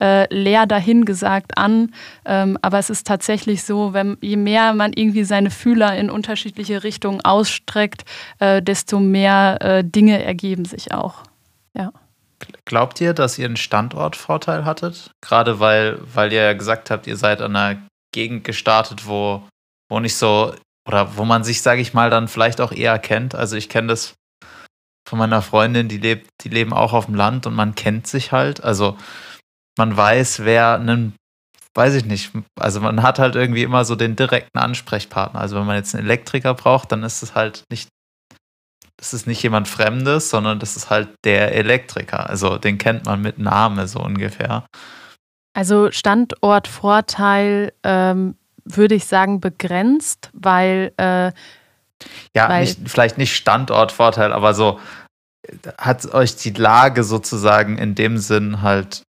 äh, leer dahingesagt an. Ähm, aber es ist tatsächlich so, wenn, je mehr man irgendwie seine Fühler in unterschiedliche Richtungen ausstreckt, äh, desto mehr äh, Dinge ergeben sich auch. Ja. Glaubt ihr, dass ihr einen Standortvorteil hattet? Gerade weil, weil ihr ja gesagt habt, ihr seid an einer Gegend gestartet, wo, wo nicht so, oder wo man sich, sage ich mal, dann vielleicht auch eher kennt. Also ich kenne das von meiner Freundin, die lebt, die leben auch auf dem Land und man kennt sich halt. Also man weiß, wer einen, weiß ich nicht, also man hat halt irgendwie immer so den direkten Ansprechpartner. Also wenn man jetzt einen Elektriker braucht, dann ist es halt nicht es ist nicht jemand Fremdes, sondern das ist halt der Elektriker. Also den kennt man mit Name so ungefähr. Also Standortvorteil ähm, würde ich sagen begrenzt, weil äh, ja, weil nicht, vielleicht nicht Standortvorteil, aber so hat euch die Lage sozusagen in dem Sinn halt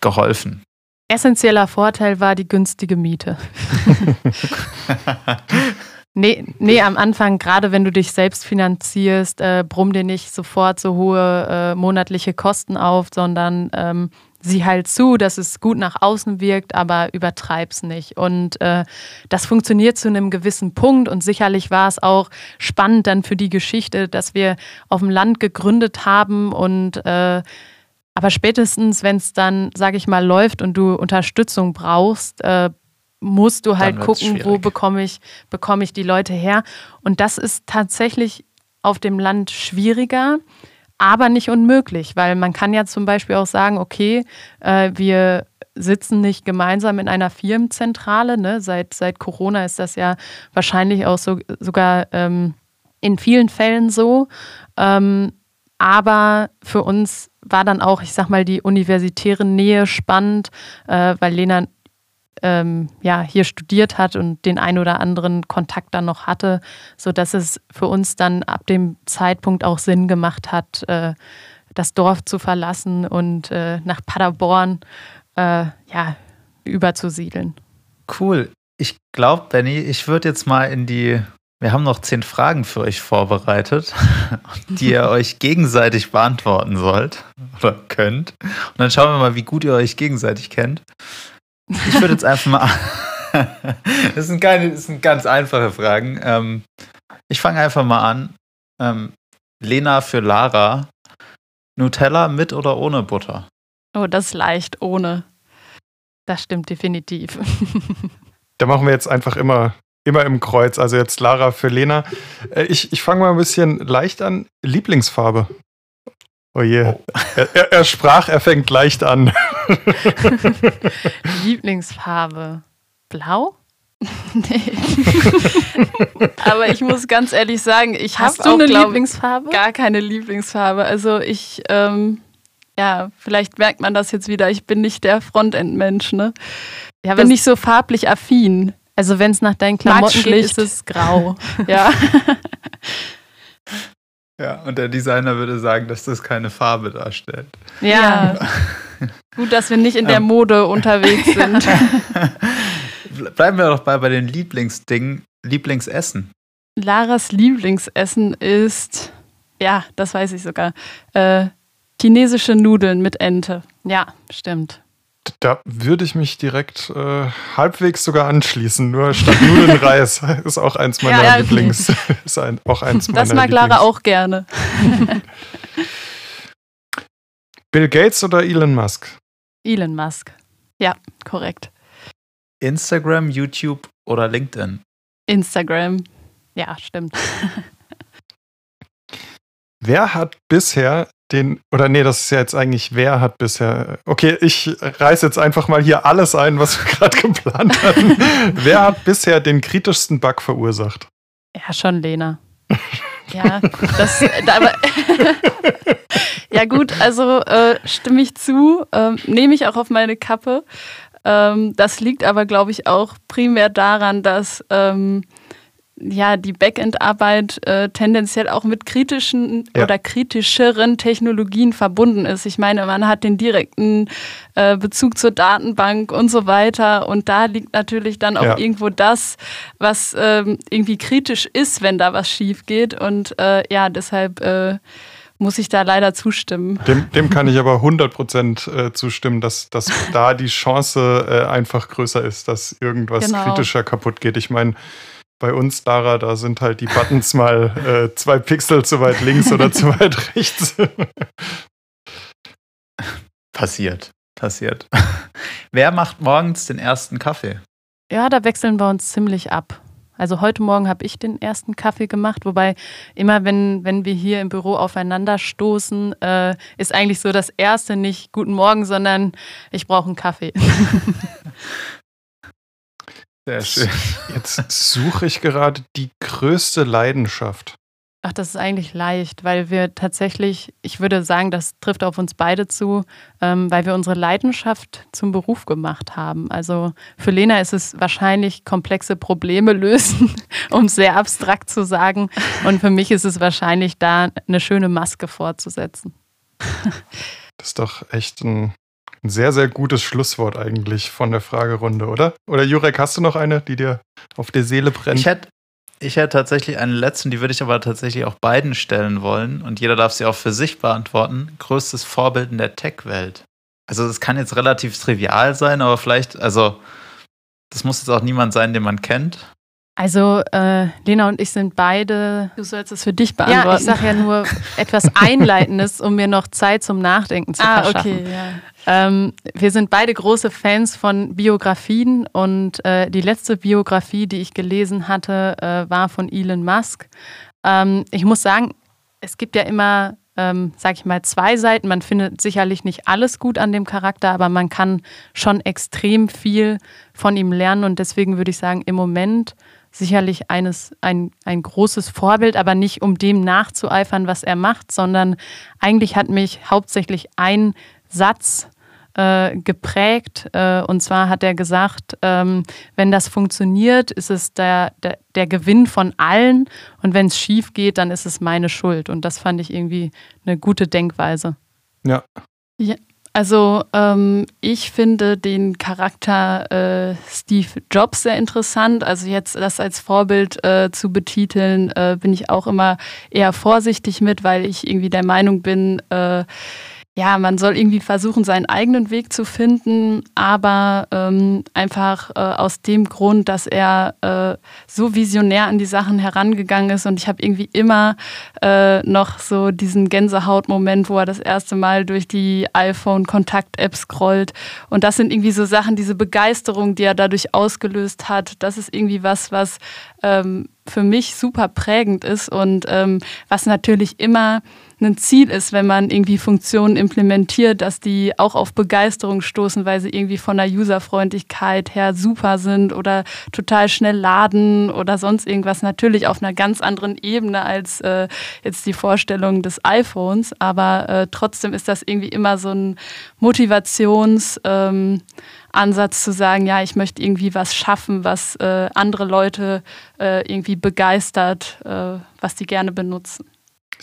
geholfen. Essentieller Vorteil war die günstige Miete. (laughs) (laughs) Nee, nee, am Anfang, gerade wenn du dich selbst finanzierst, äh, brumm dir nicht sofort so hohe äh, monatliche Kosten auf, sondern ähm, sieh halt zu, dass es gut nach außen wirkt, aber übertreib's nicht. Und äh, das funktioniert zu einem gewissen Punkt und sicherlich war es auch spannend dann für die Geschichte, dass wir auf dem Land gegründet haben und äh, aber spätestens, wenn es dann, sage ich mal, läuft und du Unterstützung brauchst, äh, musst du halt gucken, wo bekomme ich, bekomme ich die Leute her. Und das ist tatsächlich auf dem Land schwieriger, aber nicht unmöglich, weil man kann ja zum Beispiel auch sagen, okay, äh, wir sitzen nicht gemeinsam in einer Firmenzentrale. Ne? Seit, seit Corona ist das ja wahrscheinlich auch so, sogar ähm, in vielen Fällen so. Ähm, aber für uns war dann auch, ich sag mal, die universitäre Nähe spannend, äh, weil Lena ähm, ja, hier studiert hat und den ein oder anderen Kontakt dann noch hatte, sodass es für uns dann ab dem Zeitpunkt auch Sinn gemacht hat, äh, das Dorf zu verlassen und äh, nach Paderborn äh, ja, überzusiedeln. Cool. Ich glaube, Benny, ich würde jetzt mal in die. Wir haben noch zehn Fragen für euch vorbereitet, (laughs) die ihr euch gegenseitig beantworten sollt oder könnt. Und dann schauen wir mal, wie gut ihr euch gegenseitig kennt. Ich würde jetzt einfach mal. (laughs) das, sind keine, das sind ganz einfache Fragen. Ähm, ich fange einfach mal an. Ähm, Lena für Lara. Nutella mit oder ohne Butter? Oh, das ist leicht ohne. Das stimmt definitiv. (laughs) Da machen wir jetzt einfach immer, immer im Kreuz. Also jetzt Lara für Lena. Äh, ich, ich fange mal ein bisschen leicht an. Lieblingsfarbe. Oh je. Oh. Er, er, er, sprach, er fängt leicht an. (laughs) Lieblingsfarbe. Blau? (laughs) nee. Aber ich muss ganz ehrlich sagen, ich habe auch eine glaub, Lieblingsfarbe? Gar keine Lieblingsfarbe. Also ich, ähm, ja, vielleicht merkt man das jetzt wieder. Ich bin nicht der Frontend-Mensch, ne? Ja, bin nicht so farblich affin. Also wenn es nach deinen Klamotten geht, ist es grau. (laughs) ja. Ja, und der Designer würde sagen, dass das keine Farbe darstellt. Ja. (laughs) Gut, dass wir nicht in der ähm. Mode unterwegs (laughs) sind. Bleiben wir doch bei, bei den Lieblingsdingen. Lieblingsessen. Laras Lieblingsessen ist, ja, das weiß ich sogar, äh, chinesische Nudeln mit Ente. Ja, stimmt. Da würde ich mich direkt äh, halbwegs sogar anschließen. Nur statt Nudeln Reis (laughs) ist auch eins meiner ja, Lieblings. (laughs) ist ein, auch eins das meiner mag Lieblings. Lara auch gerne. (laughs) Bill Gates oder Elon Musk? Elon Musk. Ja, korrekt. Instagram, YouTube oder LinkedIn? Instagram. Ja, stimmt. Wer hat bisher den, oder nee, das ist ja jetzt eigentlich, wer hat bisher, okay, ich reiße jetzt einfach mal hier alles ein, was wir (laughs) gerade geplant hatten. wer hat bisher den kritischsten Bug verursacht? Ja, schon Lena. (laughs) ja, das, aber, (laughs) ja gut, also äh, stimme ich zu, äh, nehme ich auch auf meine Kappe. Ähm, das liegt aber, glaube ich, auch primär daran, dass ähm, ja, die Backend-Arbeit äh, tendenziell auch mit kritischen ja. oder kritischeren Technologien verbunden ist. Ich meine, man hat den direkten äh, Bezug zur Datenbank und so weiter. Und da liegt natürlich dann auch ja. irgendwo das, was ähm, irgendwie kritisch ist, wenn da was schief geht. Und äh, ja, deshalb äh, muss ich da leider zustimmen. Dem, dem kann ich aber 100% äh, zustimmen, dass, dass da die Chance äh, einfach größer ist, dass irgendwas genau. kritischer kaputt geht. Ich meine, bei uns, Lara, da sind halt die Buttons mal äh, zwei Pixel zu weit links oder zu weit rechts. passiert, passiert. Wer macht morgens den ersten Kaffee? Ja, da wechseln wir uns ziemlich ab. Also heute Morgen habe ich den ersten Kaffee gemacht, wobei immer, wenn, wenn wir hier im Büro aufeinander stoßen, äh, ist eigentlich so das erste nicht Guten Morgen, sondern ich brauche einen Kaffee. (laughs) Sehr schön. Jetzt suche ich gerade die größte Leidenschaft. Ach, das ist eigentlich leicht, weil wir tatsächlich, ich würde sagen, das trifft auf uns beide zu, ähm, weil wir unsere Leidenschaft zum Beruf gemacht haben. Also für Lena ist es wahrscheinlich komplexe Probleme lösen, (laughs) um es sehr abstrakt zu sagen. Und für mich ist es wahrscheinlich da eine schöne Maske vorzusetzen. Das ist doch echt ein ein sehr, sehr gutes Schlusswort eigentlich von der Fragerunde, oder? Oder Jurek, hast du noch eine, die dir auf der Seele brennt? Ich hätte ich hätte tatsächlich eine letzte, die würde ich aber tatsächlich auch beiden stellen wollen und jeder darf sie auch für sich beantworten. Größtes Vorbild in der Tech-Welt. Also das kann jetzt relativ trivial sein, aber vielleicht, also das muss jetzt auch niemand sein, den man kennt. Also äh, Lena und ich sind beide. Du sollst es für dich beantworten. Ja, ich sage ja nur etwas Einleitendes, um mir noch Zeit zum Nachdenken zu ah, verschaffen. Okay, ja. ähm, wir sind beide große Fans von Biografien und äh, die letzte Biografie, die ich gelesen hatte, äh, war von Elon Musk. Ähm, ich muss sagen, es gibt ja immer ähm, sag ich mal, zwei Seiten. Man findet sicherlich nicht alles gut an dem Charakter, aber man kann schon extrem viel von ihm lernen. Und deswegen würde ich sagen, im Moment sicherlich eines, ein, ein großes Vorbild, aber nicht um dem nachzueifern, was er macht, sondern eigentlich hat mich hauptsächlich ein Satz äh, geprägt. Äh, und zwar hat er gesagt, ähm, wenn das funktioniert, ist es der, der, der Gewinn von allen. Und wenn es schief geht, dann ist es meine Schuld. Und das fand ich irgendwie eine gute Denkweise. Ja. ja also ähm, ich finde den Charakter äh, Steve Jobs sehr interessant. Also jetzt das als Vorbild äh, zu betiteln, äh, bin ich auch immer eher vorsichtig mit, weil ich irgendwie der Meinung bin, äh, ja, man soll irgendwie versuchen, seinen eigenen Weg zu finden, aber ähm, einfach äh, aus dem Grund, dass er äh, so visionär an die Sachen herangegangen ist. Und ich habe irgendwie immer äh, noch so diesen Gänsehautmoment, wo er das erste Mal durch die iPhone-Kontakt-App scrollt. Und das sind irgendwie so Sachen, diese Begeisterung, die er dadurch ausgelöst hat, das ist irgendwie was, was ähm, für mich super prägend ist. Und ähm, was natürlich immer ein Ziel ist, wenn man irgendwie Funktionen implementiert, dass die auch auf Begeisterung stoßen, weil sie irgendwie von der Userfreundlichkeit her super sind oder total schnell laden oder sonst irgendwas. Natürlich auf einer ganz anderen Ebene als äh, jetzt die Vorstellung des iPhones, aber äh, trotzdem ist das irgendwie immer so ein Motivations- ähm, zu sagen, ja, ich möchte irgendwie was schaffen, was äh, andere Leute äh, irgendwie begeistert, äh, was die gerne benutzen.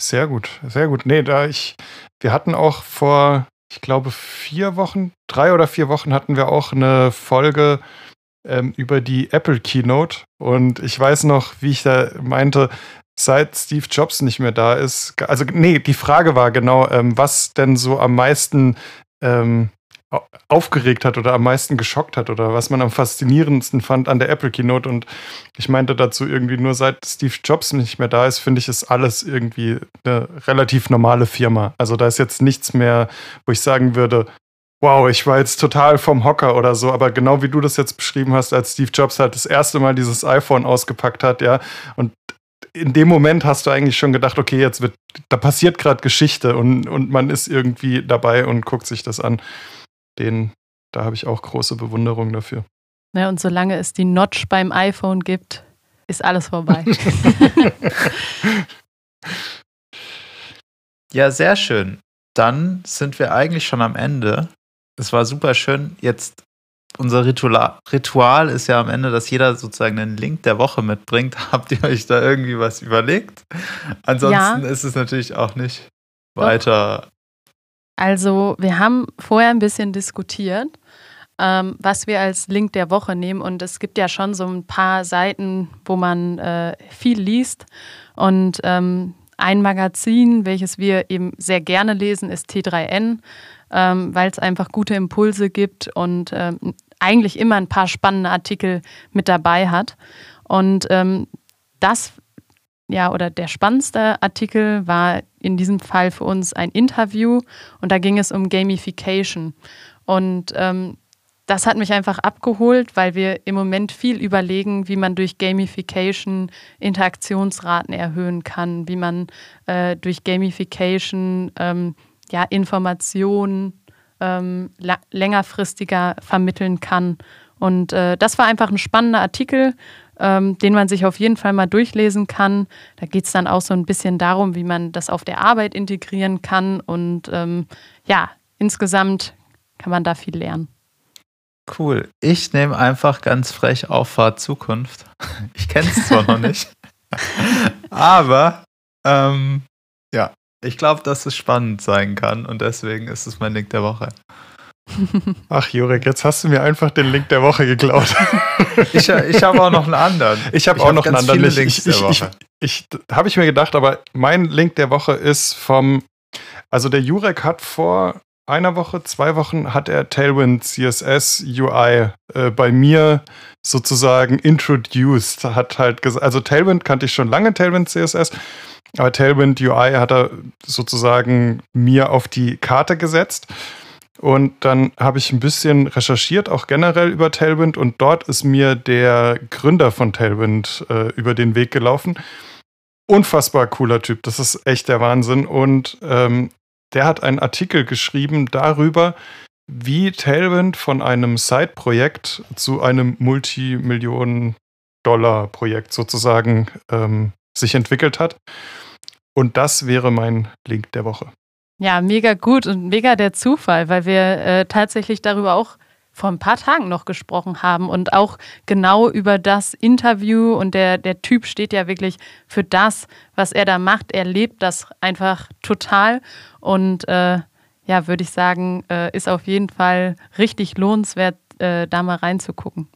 Sehr gut, sehr gut. Nee, da ich, wir hatten auch vor, ich glaube, vier Wochen, drei oder vier Wochen hatten wir auch eine Folge ähm, über die Apple Keynote. Und ich weiß noch, wie ich da meinte, seit Steve Jobs nicht mehr da ist. Also, nee, die Frage war genau, ähm, was denn so am meisten ähm, aufgeregt hat oder am meisten geschockt hat oder was man am faszinierendsten fand an der Apple Keynote. Und ich meinte dazu irgendwie nur seit Steve Jobs nicht mehr da ist, finde ich, ist alles irgendwie eine relativ normale Firma. Also da ist jetzt nichts mehr, wo ich sagen würde, wow, ich war jetzt total vom Hocker oder so. Aber genau wie du das jetzt beschrieben hast, als Steve Jobs halt das erste Mal dieses iPhone ausgepackt hat, ja, und in dem Moment hast du eigentlich schon gedacht, okay, jetzt wird, da passiert gerade Geschichte und, und man ist irgendwie dabei und guckt sich das an den, da habe ich auch große Bewunderung dafür. Ja, und solange es die Notch beim iPhone gibt, ist alles vorbei. (laughs) ja, sehr schön. Dann sind wir eigentlich schon am Ende. Es war super schön. Jetzt unser Ritual, Ritual ist ja am Ende, dass jeder sozusagen einen Link der Woche mitbringt. (laughs) Habt ihr euch da irgendwie was überlegt? Ansonsten ja. ist es natürlich auch nicht weiter also wir haben vorher ein bisschen diskutiert, ähm, was wir als Link der Woche nehmen. Und es gibt ja schon so ein paar Seiten, wo man äh, viel liest. Und ähm, ein Magazin, welches wir eben sehr gerne lesen, ist T3N, ähm, weil es einfach gute Impulse gibt und ähm, eigentlich immer ein paar spannende Artikel mit dabei hat. Und ähm, das ja, oder der spannendste Artikel war in diesem Fall für uns ein Interview und da ging es um Gamification. Und ähm, das hat mich einfach abgeholt, weil wir im Moment viel überlegen, wie man durch Gamification Interaktionsraten erhöhen kann, wie man äh, durch Gamification ähm, ja, Informationen ähm, längerfristiger vermitteln kann. Und äh, das war einfach ein spannender Artikel, ähm, den man sich auf jeden Fall mal durchlesen kann. Da geht es dann auch so ein bisschen darum, wie man das auf der Arbeit integrieren kann. Und ähm, ja, insgesamt kann man da viel lernen. Cool. Ich nehme einfach ganz frech Auffahrt Zukunft. (laughs) Ich kenne es zwar noch nicht, (laughs) aber ähm, ja, ich glaube, dass es spannend sein kann und deswegen ist es mein Link der Woche. (laughs) Ach, Jurek, jetzt hast du mir einfach den Link der Woche geklaut. (laughs) ich ich habe auch noch einen anderen. Ich habe auch hab noch einen anderen. Links ich, ich, ich, ich habe ich mir gedacht, aber mein Link der Woche ist vom, also der Jurek hat vor einer Woche, zwei Wochen hat er Tailwind CSS UI äh, bei mir sozusagen introduced. Hat halt gesagt, also Tailwind kannte ich schon lange, Tailwind CSS, aber Tailwind UI hat er sozusagen mir auf die Karte gesetzt. Und dann habe ich ein bisschen recherchiert, auch generell über Tailwind. Und dort ist mir der Gründer von Tailwind äh, über den Weg gelaufen. Unfassbar cooler Typ. Das ist echt der Wahnsinn. Und ähm, der hat einen Artikel geschrieben darüber, wie Tailwind von einem Side-Projekt zu einem Multimillionen Dollar-Projekt sozusagen ähm, sich entwickelt hat. Und das wäre mein Link der Woche. Ja, mega gut und mega der Zufall, weil wir äh, tatsächlich darüber auch vor ein paar Tagen noch gesprochen haben und auch genau über das Interview. Und der, der Typ steht ja wirklich für das, was er da macht. Er lebt das einfach total. Und äh, ja, würde ich sagen, äh, ist auf jeden Fall richtig lohnenswert, äh, da mal reinzugucken.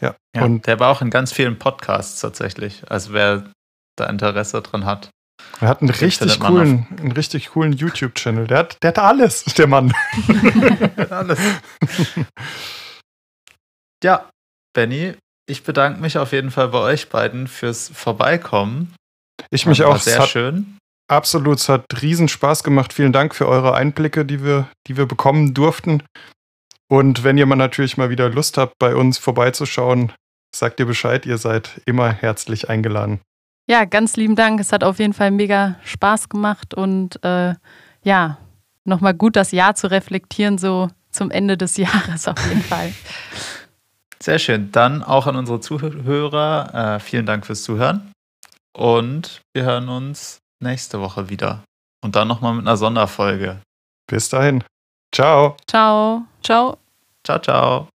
Ja, ja, und der war auch in ganz vielen Podcasts tatsächlich. Also wer da Interesse dran hat. Er hat einen richtig coolen, einen richtig coolen YouTube-Channel. Der hat, der hat alles, der Mann. der hat alles. ja, Benny, ich bedanke mich auf jeden Fall bei euch beiden fürs Vorbeikommen. Ich mich auch. Sehr schön. Absolut, es hat riesen Spaß gemacht. Vielen Dank für eure Einblicke, die wir, die wir bekommen durften. Und wenn ihr mal natürlich mal wieder Lust habt, bei uns vorbeizuschauen, sagt ihr Bescheid, ihr seid immer herzlich eingeladen. Ja, ganz lieben Dank. Es hat auf jeden Fall mega Spaß gemacht und äh, ja, nochmal gut das Jahr zu reflektieren, so zum Ende des (laughs) Jahres auf jeden Fall. Sehr schön. Dann auch an unsere Zuhörer. Äh, vielen Dank fürs Zuhören. Und wir hören uns nächste Woche wieder. Und dann nochmal mit einer Sonderfolge. Bis dahin. Ciao. Ciao. Ciao. Ciao, ciao.